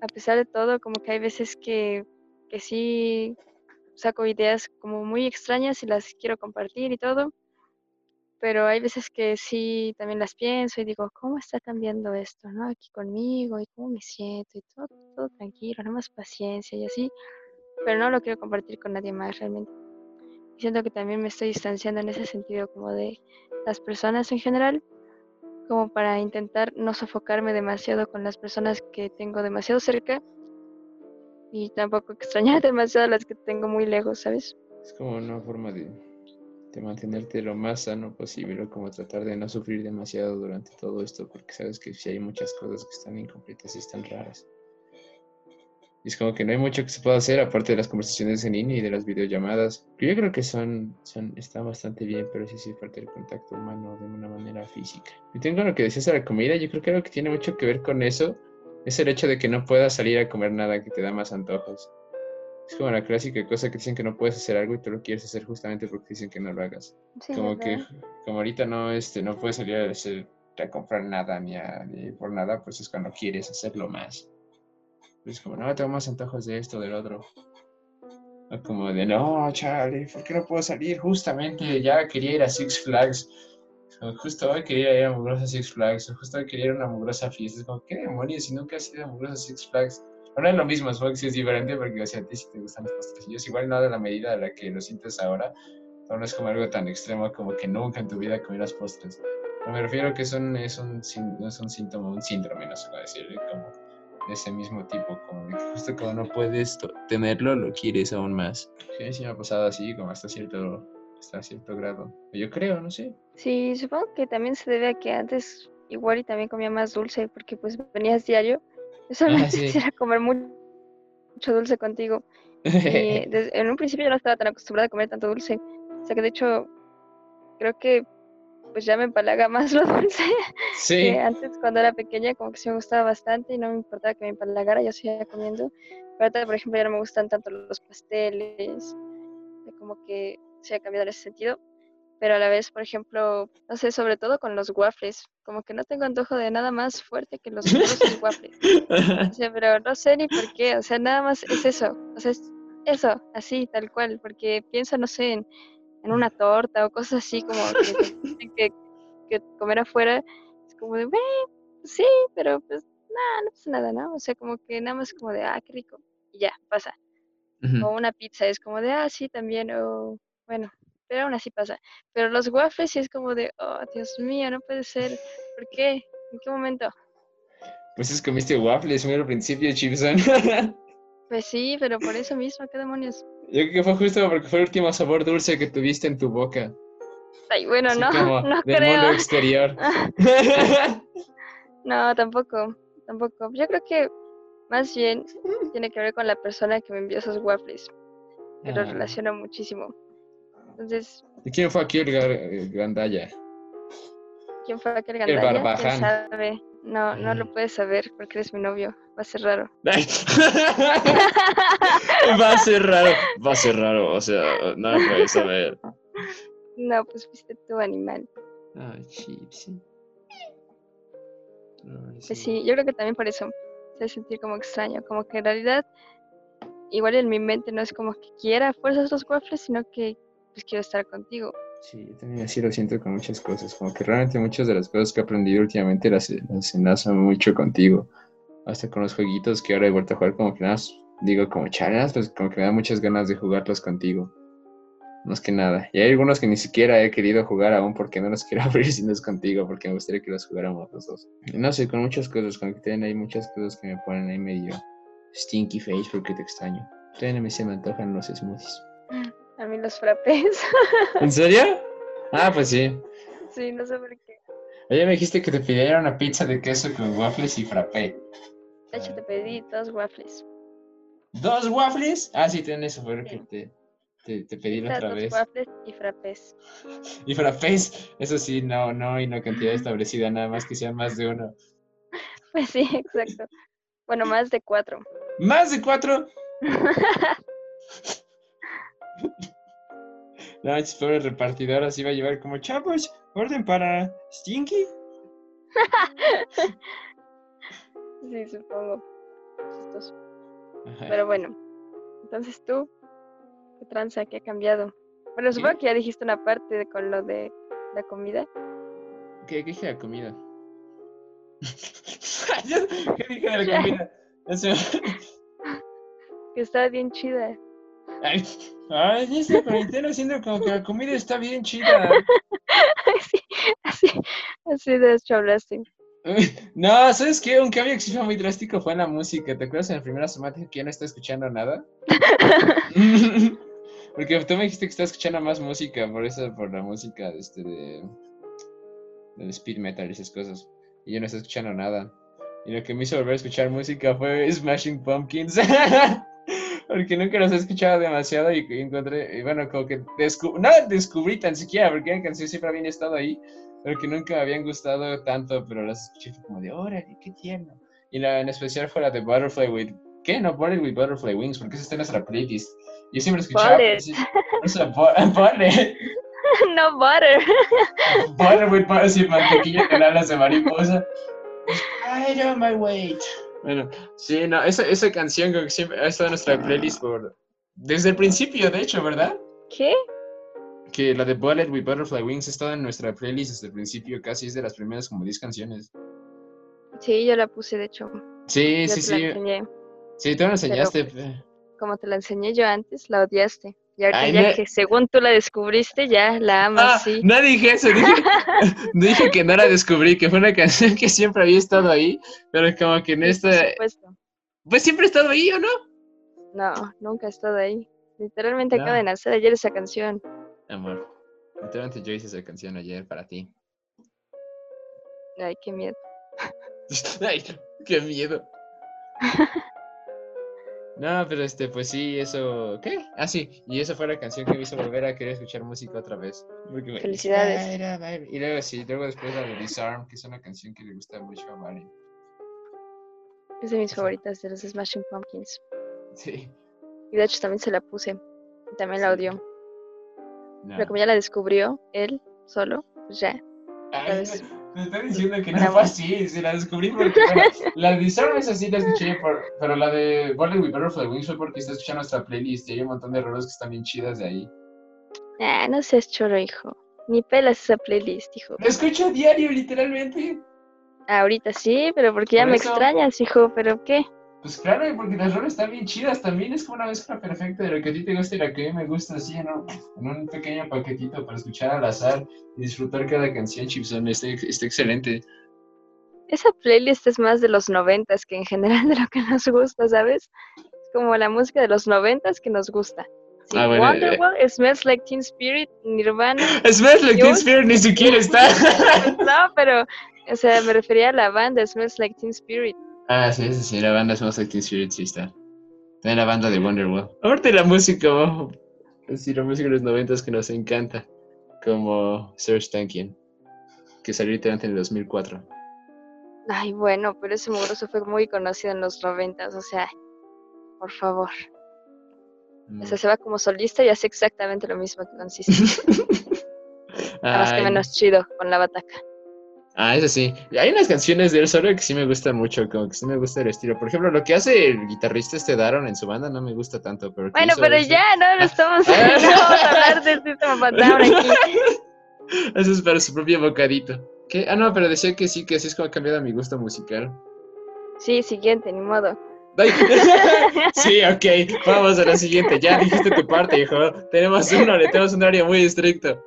a pesar de todo, como que hay veces que que sí saco ideas como muy extrañas y las quiero compartir y todo, pero hay veces que sí también las pienso y digo, ¿cómo está cambiando esto, no? Aquí conmigo y cómo me siento y todo, todo tranquilo, nada más paciencia y así pero no lo quiero compartir con nadie más realmente. Y siento que también me estoy distanciando en ese sentido como de las personas en general, como para intentar no sofocarme demasiado con las personas que tengo demasiado cerca y tampoco extrañar (laughs) demasiado las que tengo muy lejos, ¿sabes? Es como una forma de, de mantenerte lo más sano posible, o como tratar de no sufrir demasiado durante todo esto, porque sabes que si hay muchas cosas que están incompletas y están raras. Y es como que no hay mucho que se pueda hacer aparte de las conversaciones en línea y de las videollamadas. Yo creo que son, son, están bastante bien, pero sí sí falta el contacto humano de una manera física. Y tengo lo que decías de la comida, yo creo que algo que tiene mucho que ver con eso es el hecho de que no puedas salir a comer nada que te da más antojos. Es como la clásica cosa que dicen que no puedes hacer algo y tú lo quieres hacer justamente porque dicen que no lo hagas. Sí, como que, como ahorita no, este, no puedes salir a, hacer- a comprar nada ni, a- ni por nada, pues es cuando quieres hacerlo más. Pues como, no, tengo más antojos de esto, del otro. O como de, no, Charlie, ¿por qué no puedo salir? Justamente ya quería ir a Six Flags. Justo hoy quería ir a mugrosa Six Flags. O justo hoy quería ir a una mugrosa fiesta. Es como, ¿qué demonios? Si nunca has ido a mugrosa Six Flags. no es lo mismo, supongo que sí es diferente porque, o sea, a ti sí te gustan los postrecillos. Igual no de la medida de la que lo sientes ahora, no es como algo tan extremo como que nunca en tu vida comieras postres. Pero me refiero que son, es un, es un síntoma, un síndrome, no sé cómo decirlo, como ese mismo tipo, como de que justo cuando no puedes tenerlo, lo quieres aún más. Sí, sí me ha pasado así, como hasta cierto, hasta cierto grado. Yo creo, no sé. Sí, supongo que también se debe a que antes igual y también comía más dulce porque pues venías diario. (laughs) Yo solamente sí. quisiera comer mu- mucho dulce contigo. Y (laughs) en un principio yo no estaba tan acostumbrada a comer tanto dulce. O sea que de hecho creo que pues ya me empalaga más (laughs) lo dulce. sí. que antes cuando era pequeña como que sí me gustaba bastante y no me importaba que me empalagara, yo seguía comiendo. Pero ahorita, por ejemplo, ya no me gustan tanto los pasteles, como que se ha cambiado en ese sentido. Pero a la vez, por ejemplo, no sé, sobre todo con los waffles, como que no tengo antojo de nada más fuerte que los dulces (laughs) waffles. O sea, pero no sé ni por qué, o sea, nada más es eso, o sea, es eso, así, tal cual, porque pienso, no sé, en, en una torta o cosas así como que, (laughs) comer afuera es como de, "Bueno, pues sí, pero pues nada, no pasa nada, ¿no? O sea, como que nada más como de, ah, qué rico, y ya, pasa. O una pizza es como de, ah, sí, también, o bueno, pero aún así pasa. Pero los waffles sí es como de, oh, Dios mío, no puede ser, ¿por qué? ¿En qué momento? Pues es comiste waffles muy al principio, Chipson. (laughs) Pues sí, pero por eso mismo, ¿qué demonios? Yo creo que fue justo porque fue el último sabor dulce que tuviste en tu boca. Ay, bueno, Así no, como (laughs) no del creo. mundo exterior. (laughs) No, tampoco, tampoco. Yo creo que más bien tiene que ver con la persona que me envió esos waffles, que lo Ah. relaciono muchísimo. Entonces, ¿Y quién fue aquí el el? ¿quién fue aquel gandalla? ¿Quién barbaján. sabe? No, no lo puedes saber porque eres mi novio. Va a ser raro. (laughs) Va a ser raro. Va a ser raro, o sea, no lo puedes saber. No, pues fuiste tu animal. Ay, chips. Ay, Pues sí, yo creo que también por eso se hace sentir como extraño, como que en realidad igual en mi mente no es como que quiera fuerzas los waffles, sino que pues quiero estar contigo. Sí, yo también así lo siento con muchas cosas, como que realmente muchas de las cosas que he aprendido últimamente las, las enlazo mucho contigo, hasta con los jueguitos que ahora he vuelto a jugar como que nada, digo como chalas, pues como que me da muchas ganas de jugarlos contigo, más que nada, y hay algunos que ni siquiera he querido jugar aún porque no los (laughs) quiero abrir si no es contigo, porque me gustaría que los jugáramos los dos. Y no sé, con muchas cosas, como que también hay muchas cosas que me ponen ahí medio stinky face porque te extraño. Todavía no se me antojan los smoothies. A mí los frappés. (laughs) ¿En serio? Ah, pues sí. sí, no sé por qué. Oye, me dijiste que te pidiera una pizza de queso con waffles y frappé. De hecho, te pedí dos waffles. ¿Dos waffles? Ah, sí, ten eso, fue que te, te, te pedí la otra dos vez. waffles y frappés. Y frappés, eso sí, no, no, y no cantidad (laughs) establecida, nada más que sean más de uno. Pues sí, exacto. Bueno, más de cuatro. ¿Más de cuatro? (laughs) No, es por el repartidor, así va a llevar como, chavos, orden para Stinky. (laughs) sí, supongo. Pero bueno, entonces tú, ¿qué tranza? ¿Qué ha cambiado? Bueno, ¿Qué? supongo que ya dijiste una parte de con lo de la comida. ¿Qué, qué dije de la comida? (laughs) (laughs) ¿Qué dije de la comida? Que estaba bien chida. Ay, ay, esta cuarentena haciendo como que la comida está bien chida. sí, así, así de hecho hablaste. (laughs) No, ¿sabes qué? Un cambio que sí fue muy drástico fue en la música. ¿Te acuerdas en la primera semana que ya no está escuchando nada? (laughs) Porque tú me dijiste que estás escuchando más música, por eso, por la música de este de, speed metal y esas cosas. Y yo no estoy escuchando nada. Y lo que me hizo volver a escuchar música fue Smashing Pumpkins. (laughs) porque nunca los he escuchado demasiado y encontré, y bueno, como que descubrí, no descubrí tan siquiera, porque la canción siempre había estado ahí, pero que nunca me habían gustado tanto, pero las escuché como de, órale, qué tierno. Y la en especial fue la de Butterfly with, ¿qué? No, Bullet with Butterfly Wings, porque esa está en nuestra playlist. Yo siempre escuchaba, sí, esa, bu- (laughs) Bullet, (laughs) no butter. Butter with Butter, sí, mantequilla con alas de mariposa. I on my weight. Bueno, sí, no, esa, esa canción que siempre ha estado en nuestra playlist por, desde el principio, de hecho, ¿verdad? ¿Qué? Que la de Bullet with Butterfly Wings ha estado en nuestra playlist desde el principio, casi es de las primeras como 10 canciones. Sí, yo la puse de hecho. Sí, Yo sí, te la sí. enseñé. Sí, tú me enseñaste. pe- Como te la enseñé yo antes, la odiaste. Y ahorita Ay, ya no- que según tú la descubriste, ya la amas, Ah, sí. no dije eso, dije, (laughs) (laughs) dije que no la descubrí, que fue una canción que siempre había estado ahí, pero como que en Sí, por esta, supuesto. pues siempre ha estado ahí, ¿o no? No, nunca he estado ahí. Literalmente acaba No. de nacer ayer esa canción. Amor, literalmente yo hice esa canción ayer para ti. Ay, qué miedo. (laughs) Ay, qué miedo. No, pero este, pues sí, eso. ¿Qué? Ah, sí, y esa fue la canción que me hizo volver a querer escuchar música otra vez. porque Felicidades. Y luego sí, luego después la de Disarm, que es una canción que le gusta mucho a Mari. Es de mis favoritas de los Smashing Pumpkins. Sí. Y de hecho también se la puse. Y también la odió. No. Pero como ya la descubrió él solo, pues ya. Ay. Me está diciendo que no fue así, si la descubrí porque, bueno, la de Disarm es así, la escuché, por, pero la de Golden with Butterfly Wings fue porque está escuchando nuestra playlist y hay un montón de rolas que están bien chidas de ahí. Ah, no seas choro, hijo. Ni pelas esa playlist, hijo. La escucho a diario, literalmente. Ahorita sí, pero porque ya Por me eso. extrañas, hijo. ¿Pero qué? Pues claro, y porque las rolas están bien chidas también, es como una mezcla perfecta de lo que a ti te gusta y lo que a mí me gusta, así, ¿no? En un pequeño paquetito para escuchar al azar y disfrutar cada canción, Chipson, está, está excelente. Esa playlist es más de los noventas que en general de lo que nos gusta, ¿sabes? Es como la música de los noventas que nos gusta. Sí, Ah, bueno, eh. Wonderwall, Smells Like Teen Spirit, Nirvana. Smells Like Teen. Spirit ni siquiera está. (laughs) no, pero, o sea, me refería a la banda Smells Like Teen Spirit. Ah, sí, sí, sí, la banda Smells Like Teen Spirit sí está. También la banda de Wonderwall. Aparte la música, oh, sí, la música de los noventas que nos encanta, como Serge Tankian, que salió literalmente en el 2004. Ay, bueno, pero ese mugroso fue muy conocido en los noventas, o sea, por favor. Mm. O sea, se va como solista y hace exactamente lo mismo que con Sisi. (laughs) Nada más que menos chido con la bataca. Ah, eso sí. Hay unas canciones de él solo que sí me gustan mucho, como que sí me gusta el estilo. Por ejemplo, lo que hace el guitarrista este Daron en su banda no me gusta tanto, pero... Bueno, pero ya, no, no estamos, Ah. (laughs) no vamos a hablar del System of a (laughs) Down aquí. Eso es para su propio bocadito. ¿Qué? Ah, no, pero decía que sí, que así es como ha cambiado mi gusto musical. Sí, siguiente, ni modo. (laughs) Sí, ok, vamos a la siguiente. Ya dijiste tu parte, hijo. Tenemos un horario, tenemos un horario muy estricto.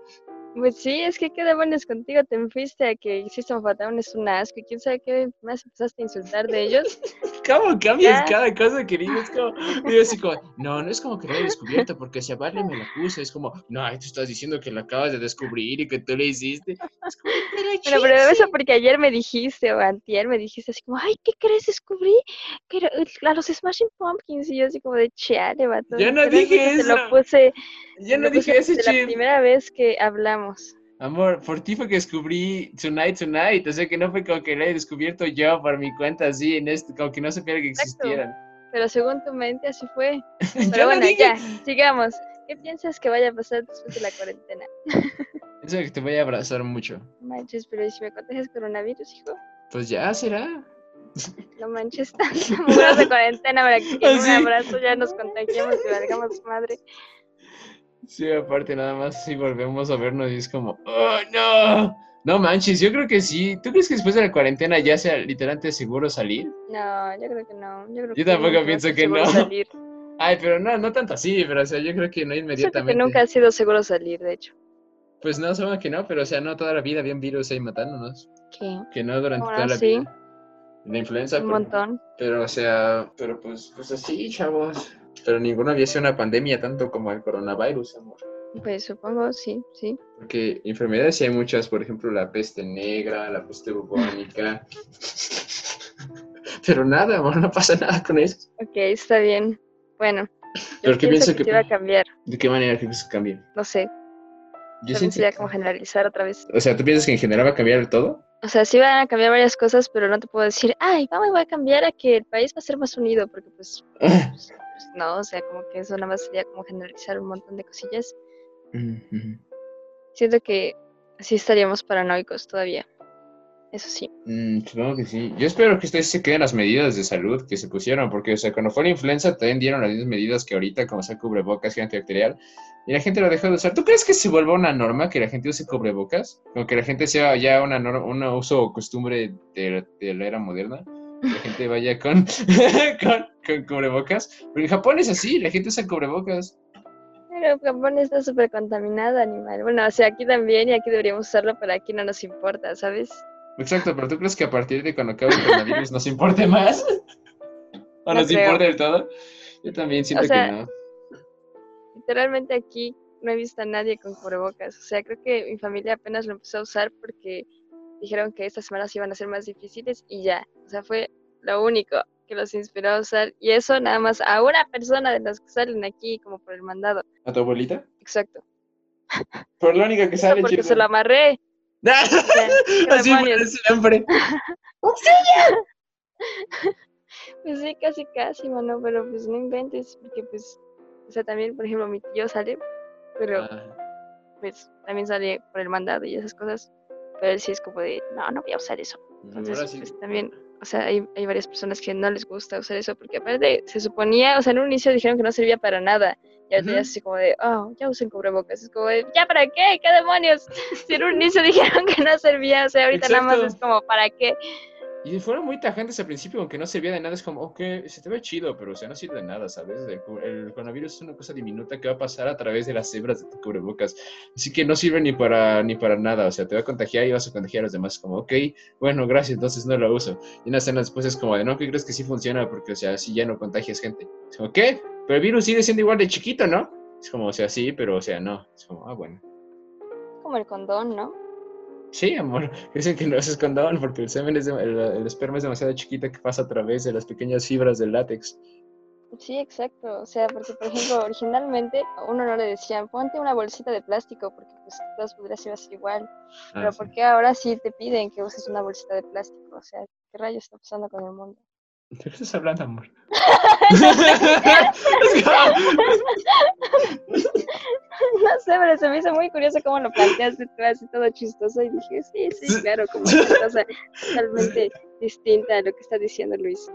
Pues sí, es que qué demonios contigo te fuiste a que System of es un asco y quién sabe qué más empezaste a insultar de ellos. (laughs) ¿Cómo cambias Ya. cada cosa que dices? Como, digo así como, no, no es como que lo haya descubierto porque si a Vale me la puse, es como, no, tú estás diciendo que la acabas de descubrir y que tú le hiciste. Es como, pero, pero Chitsi". eso porque ayer me dijiste o antier me dijiste así como, ay, ¿qué crees? Descubrí que era- a los Smashing Pumpkins y yo así como de chale, vato. Yo no dije Te lo eso. puse, Te no lo dije eso, desde la Chip. primera vez que hablamos. Amor, por ti fue que descubrí Tonight Tonight, o sea que no fue como que lo he descubierto yo por mi cuenta así, en esto, como que no supiera que Exacto. existieran. Pero según tu mente así fue. (laughs) Yo Pero no bueno, dije- ya, sigamos. ¿Qué piensas que vaya a pasar después de la cuarentena? (laughs) Eso que te voy a abrazar mucho. No manches, pero ¿y si me contagias coronavirus, hijo? Pues ya será. No manches, (laughs) muros de cuarentena para que un abrazo ya nos contagiemos y valgamos madre. Sí, aparte nada más si volvemos a vernos y es como, ¡oh, no! No manches, yo creo que sí. ¿Tú crees que después de la cuarentena ya sea literalmente seguro salir? No, yo creo que no. Yo, creo Yo tampoco pienso que no. salir. (laughs) Ay, pero no, no tanto así, pero o sea, yo creo que no Yo creo que inmediatamente. nunca ha sido seguro salir, de hecho. Pues no, supongo que no, pero o sea, no toda la vida había un virus ahí matándonos. ¿Qué? Que no durante Bueno, toda la sí. vida. La influenza, Un montón. Pero, o sea, pero pues, pues así, chavos. Pero ninguno había sido una pandemia tanto como el coronavirus, amor. Pues supongo, sí, sí. Porque enfermedades sí hay muchas, por ejemplo, la peste negra, la peste bubónica. (laughs) Pero nada, amor, no pasa nada con eso. Ok, está bien. Bueno, yo ¿Pero qué pienso que, que- va a cambiar. ¿De qué manera crees que cambie? No sé, Yo sería que- como generalizar otra vez. O sea, ¿tú piensas que en general va a cambiar el todo? O sea, sí van a cambiar varias cosas, pero no te puedo decir, ay, vamos, voy a cambiar a que el país va a ser más unido, porque pues, (laughs) pues, pues, no, o sea, como que eso nada más sería como generalizar un montón de cosillas. Siento que sí estaríamos paranoicos todavía. Eso sí. Mm, supongo que sí. Yo espero que ustedes se queden las medidas de salud que se pusieron, porque, o sea, cuando fue la influenza también dieron las mismas medidas que ahorita, como sea cubrebocas y antibacterial, y la gente lo dejó de usar. ¿Tú crees que se vuelva una norma que la gente use cubrebocas? Como que la gente sea ya una, nor- un uso o costumbre de, de la era moderna. la gente vaya con, (laughs) con, con cubrebocas. Pero en Japón es así, la gente usa cubrebocas. Pero Japón está súper contaminado, animal. Bueno, o sea, aquí también y aquí deberíamos usarlo, pero aquí no nos importa, ¿sabes? Exacto, pero ¿tú crees que a partir de cuando acabe el coronavirus nos importe más? ¿O No nos creo. importa del todo? Yo también siento O sea, que no. Literalmente aquí no he visto a nadie con cubrebocas. O sea, creo que mi familia apenas lo empezó a usar porque dijeron que estas semanas iban a ser más difíciles y ya. O sea, fue lo único que los inspiró a usar. Y eso nada más a una persona de las que salen aquí como por el mandado. ¿A tu abuelita? Exacto. Por la única que sale, porque chico. se lo amarré. O sea, ¿qué Así fue demonios? siempre. Pues sí, casi, casi, mano, pero pues no inventes, porque pues, o sea, también, por ejemplo, mi tío sale, pero Ah, pues también sale por el mandado y esas cosas, pero él sí es como de, no, no voy a usar eso. Entonces, sí. pues también, o sea, hay, hay varias personas que no les gusta usar eso, porque aparte se suponía, o sea, en un inicio dijeron que no servía para nada, y ya Ujú. es así como de, oh, ya usen cubrebocas, es como de, ¿ya para qué? ¿Qué demonios? (laughs) Si en un inicio (laughs) dijeron que no servía, o sea, ahorita nada más es como, ¿para qué? Y fueron muy tajantes al principio, aunque no servía de nada. Es como, ok, se te ve chido, pero o sea, no sirve de nada, ¿sabes? El, coronavirus es una cosa diminuta que va a pasar a través de las hebras de tu cubrebocas. Así que no sirve ni para, ni para nada. O sea, te va a contagiar y vas a contagiar a los demás. Como, ok, bueno, gracias, entonces no lo uso. Y una semana después es como de, no, ¿qué crees que sí funciona? Porque, o sea, así ya no contagias gente. Es como, ¿qué? Pero el virus sigue siendo igual de chiquito, ¿no? Es como, o sea, sí, pero, o sea, no. Es como, ah, bueno. Como el condón, ¿no? Sí, amor. (laughs) Dicen que no es condón porque el semen es de- el, el esperma es demasiado chiquita que pasa a través de las pequeñas fibras del látex. Sí, exacto. O sea, porque por ejemplo, originalmente a uno no le decían, ponte una bolsita de plástico, porque pues todas podrías ser igual. Pero Ah, sí. ¿por qué ahora sí te piden que uses una bolsita de plástico? O sea, ¿qué rayos está pasando con el mundo? ¿De qué estás hablando, amor? (laughs) (laughs) (laughs) No sé, pero se me hizo muy curioso cómo lo planteaste tú así todo chistoso y dije, sí, sí, claro, como (laughs) una cosa totalmente distinta a lo que está diciendo Luis.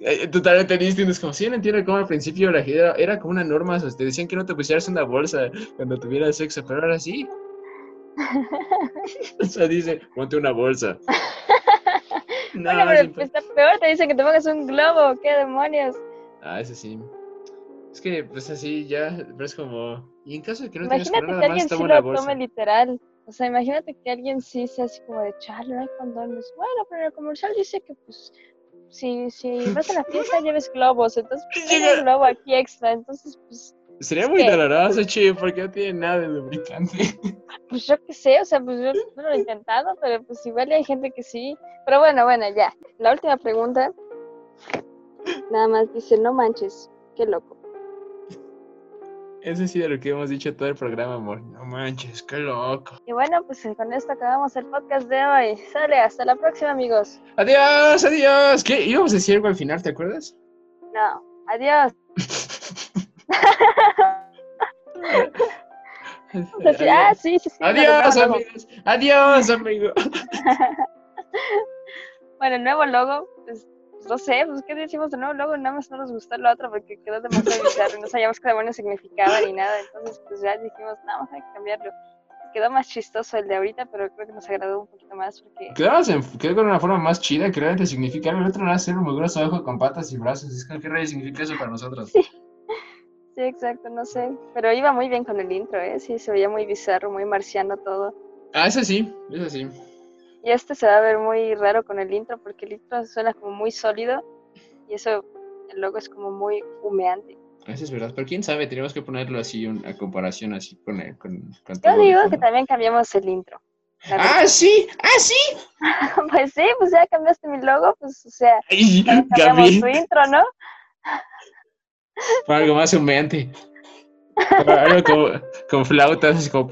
Eh, Totalmente distinto. Es como, sí, no entiendo cómo al principio la era, era como una norma. O sea, te decían que no te pusieras una bolsa cuando tuvieras sexo, pero ahora sí. (laughs) O sea, dice, ponte una bolsa. No, bueno, pero siempre- está peor, te dicen que te pongas un globo, ¿qué demonios? Ah, ese sí. Es que, pues así ya, pero es como. Y en caso de que no tengas Imagínate para que nada más, alguien sí toma una lo bolsa. tome literal. O sea, imagínate que alguien sí sea así como de, chale, no hay condones. Bueno, pero el comercial dice que, pues, si, si vas a la fiesta lleves globos. Entonces, pues, un globo aquí extra. Entonces, pues, Sería muy ¿Qué? doloroso, chido, porque no tiene nada de lubricante. (laughs) pues yo qué sé. O sea, pues yo no lo he intentado, pero pues igual hay gente que sí. Pero bueno, bueno, ya. La última pregunta. Nada más dice, no manches, qué loco. Eso sí de lo que hemos dicho todo el programa, amor. No manches, qué loco. Y bueno, pues con esto acabamos el podcast de hoy. Sale, hasta la próxima, amigos. Adiós, adiós. ¿Qué? Íbamos a decir algo al final, ¿te acuerdas? No, adiós. (laughs) Pues, ah, sí, sí, sí. Adiós, amigos. Adiós, amigo. (laughs) (laughs) Bueno, el nuevo logo, no sé, pues, ¿qué decimos del nuevo logo? Nada más no nos gustó lo otro porque quedó demasiado bizarro y no sabíamos qué demonios significaba ni nada. Entonces, pues ya dijimos, nada más hay que cambiarlo. Quedó más chistoso el de ahorita, pero creo que nos agradó un poquito más porque quedó con una forma más chida que realmente significa. El otro no va a ser un mugroso ojo con patas y brazos. Es que, ¿qué rayos significa eso para nosotros? Sí. Sí, exacto, no sé. Pero iba muy bien con el intro, ¿eh? Sí, se veía muy bizarro, muy marciano todo. Ah, eso sí, eso sí. Y este se va a ver muy raro con el intro porque el intro suena como muy sólido y eso, el logo es como muy humeante. Eso es verdad. Pero quién sabe, tenemos que ponerlo así un- a comparación así con, el- con, con Yo digo el- que también cambiamos el intro. ¡Ah, sí! ¡Ah, sí! (laughs) Pues sí, pues ya cambiaste mi logo, pues o sea, Ay, (laughs) cambiamos tu intro, ¿no? para algo más humeante. (laughs) Para algo como, con flautas, así como.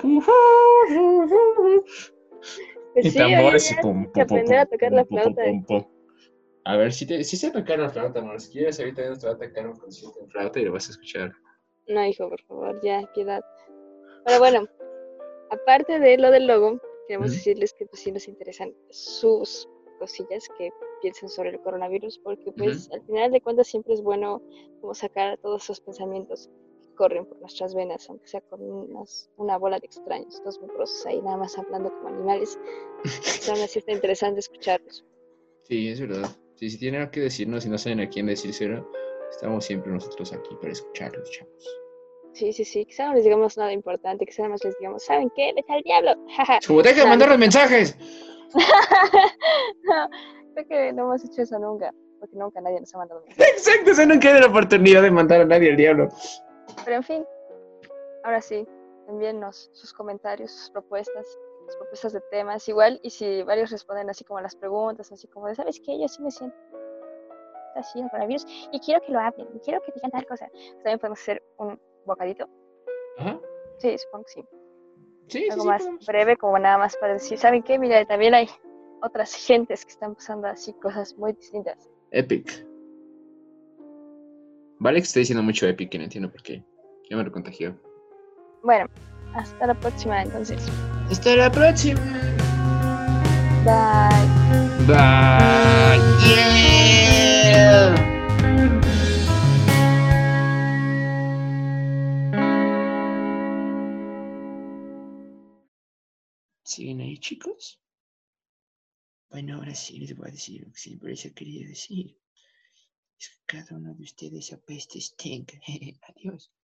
Pues Y sí, tambores y pum, pum, pum, a tocar la flauta. pum. A ver, si, te, si sé tocar la flauta, amor. Si quieres, ahorita nos va a tocar un concierto en flauta y lo vas a escuchar. No, hijo, por favor, ya, piedad. Pero bueno, aparte de lo del logo, queremos decirles que pues sí nos interesan sus cosillas que piensen sobre el coronavirus, porque pues al final de cuentas siempre es bueno como sacar todos esos pensamientos corren por nuestras venas, aunque sea con unas- una bola de extraños, dos mugrosos ahí nada más hablando como animales. Aún así está interesante escucharlos. Sí, es verdad. Sí, si tienen algo que decirnos y no saben a quién decírselo, estamos siempre nosotros aquí para escucharlos, chavos. Sí, sí, sí. Quizá no les digamos nada importante, quizá nada más les digamos, ¿saben qué? ¡Vete al diablo! (laughs) Como deja de mandar los mensajes. no, creo que no hemos hecho eso nunca, porque nunca nadie nos ha mandado un mensaje. Exacto, eso nunca hay la oportunidad de mandar a nadie al diablo. Pero en fin, ahora sí, envíennos sus comentarios, sus propuestas, sus propuestas de temas, igual, y si varios responden así como a las preguntas, así como de, ¿sabes qué? Yo sí me siento así en coronavirus y quiero que lo hablen, y quiero que digan tal cosa. También podemos hacer un bocadito. Ajá. Sí, supongo que sí. Sí, sí, Algo sí, más breve, como nada más para decir, ¿saben qué? Mira, también hay otras gentes que están pasando así cosas muy distintas. Epic. Vale que está diciendo mucho Epic y no entiendo por qué. Ya me lo contagió. Bueno, hasta la próxima entonces. Hasta la próxima. Bye. Bye. Yeah. ¿Siguen ahí, chicos? Bueno, ahora sí les voy a decir lo que siempre les he querido decir. Cada uno de ustedes apeste (laughs) stink. Adiós.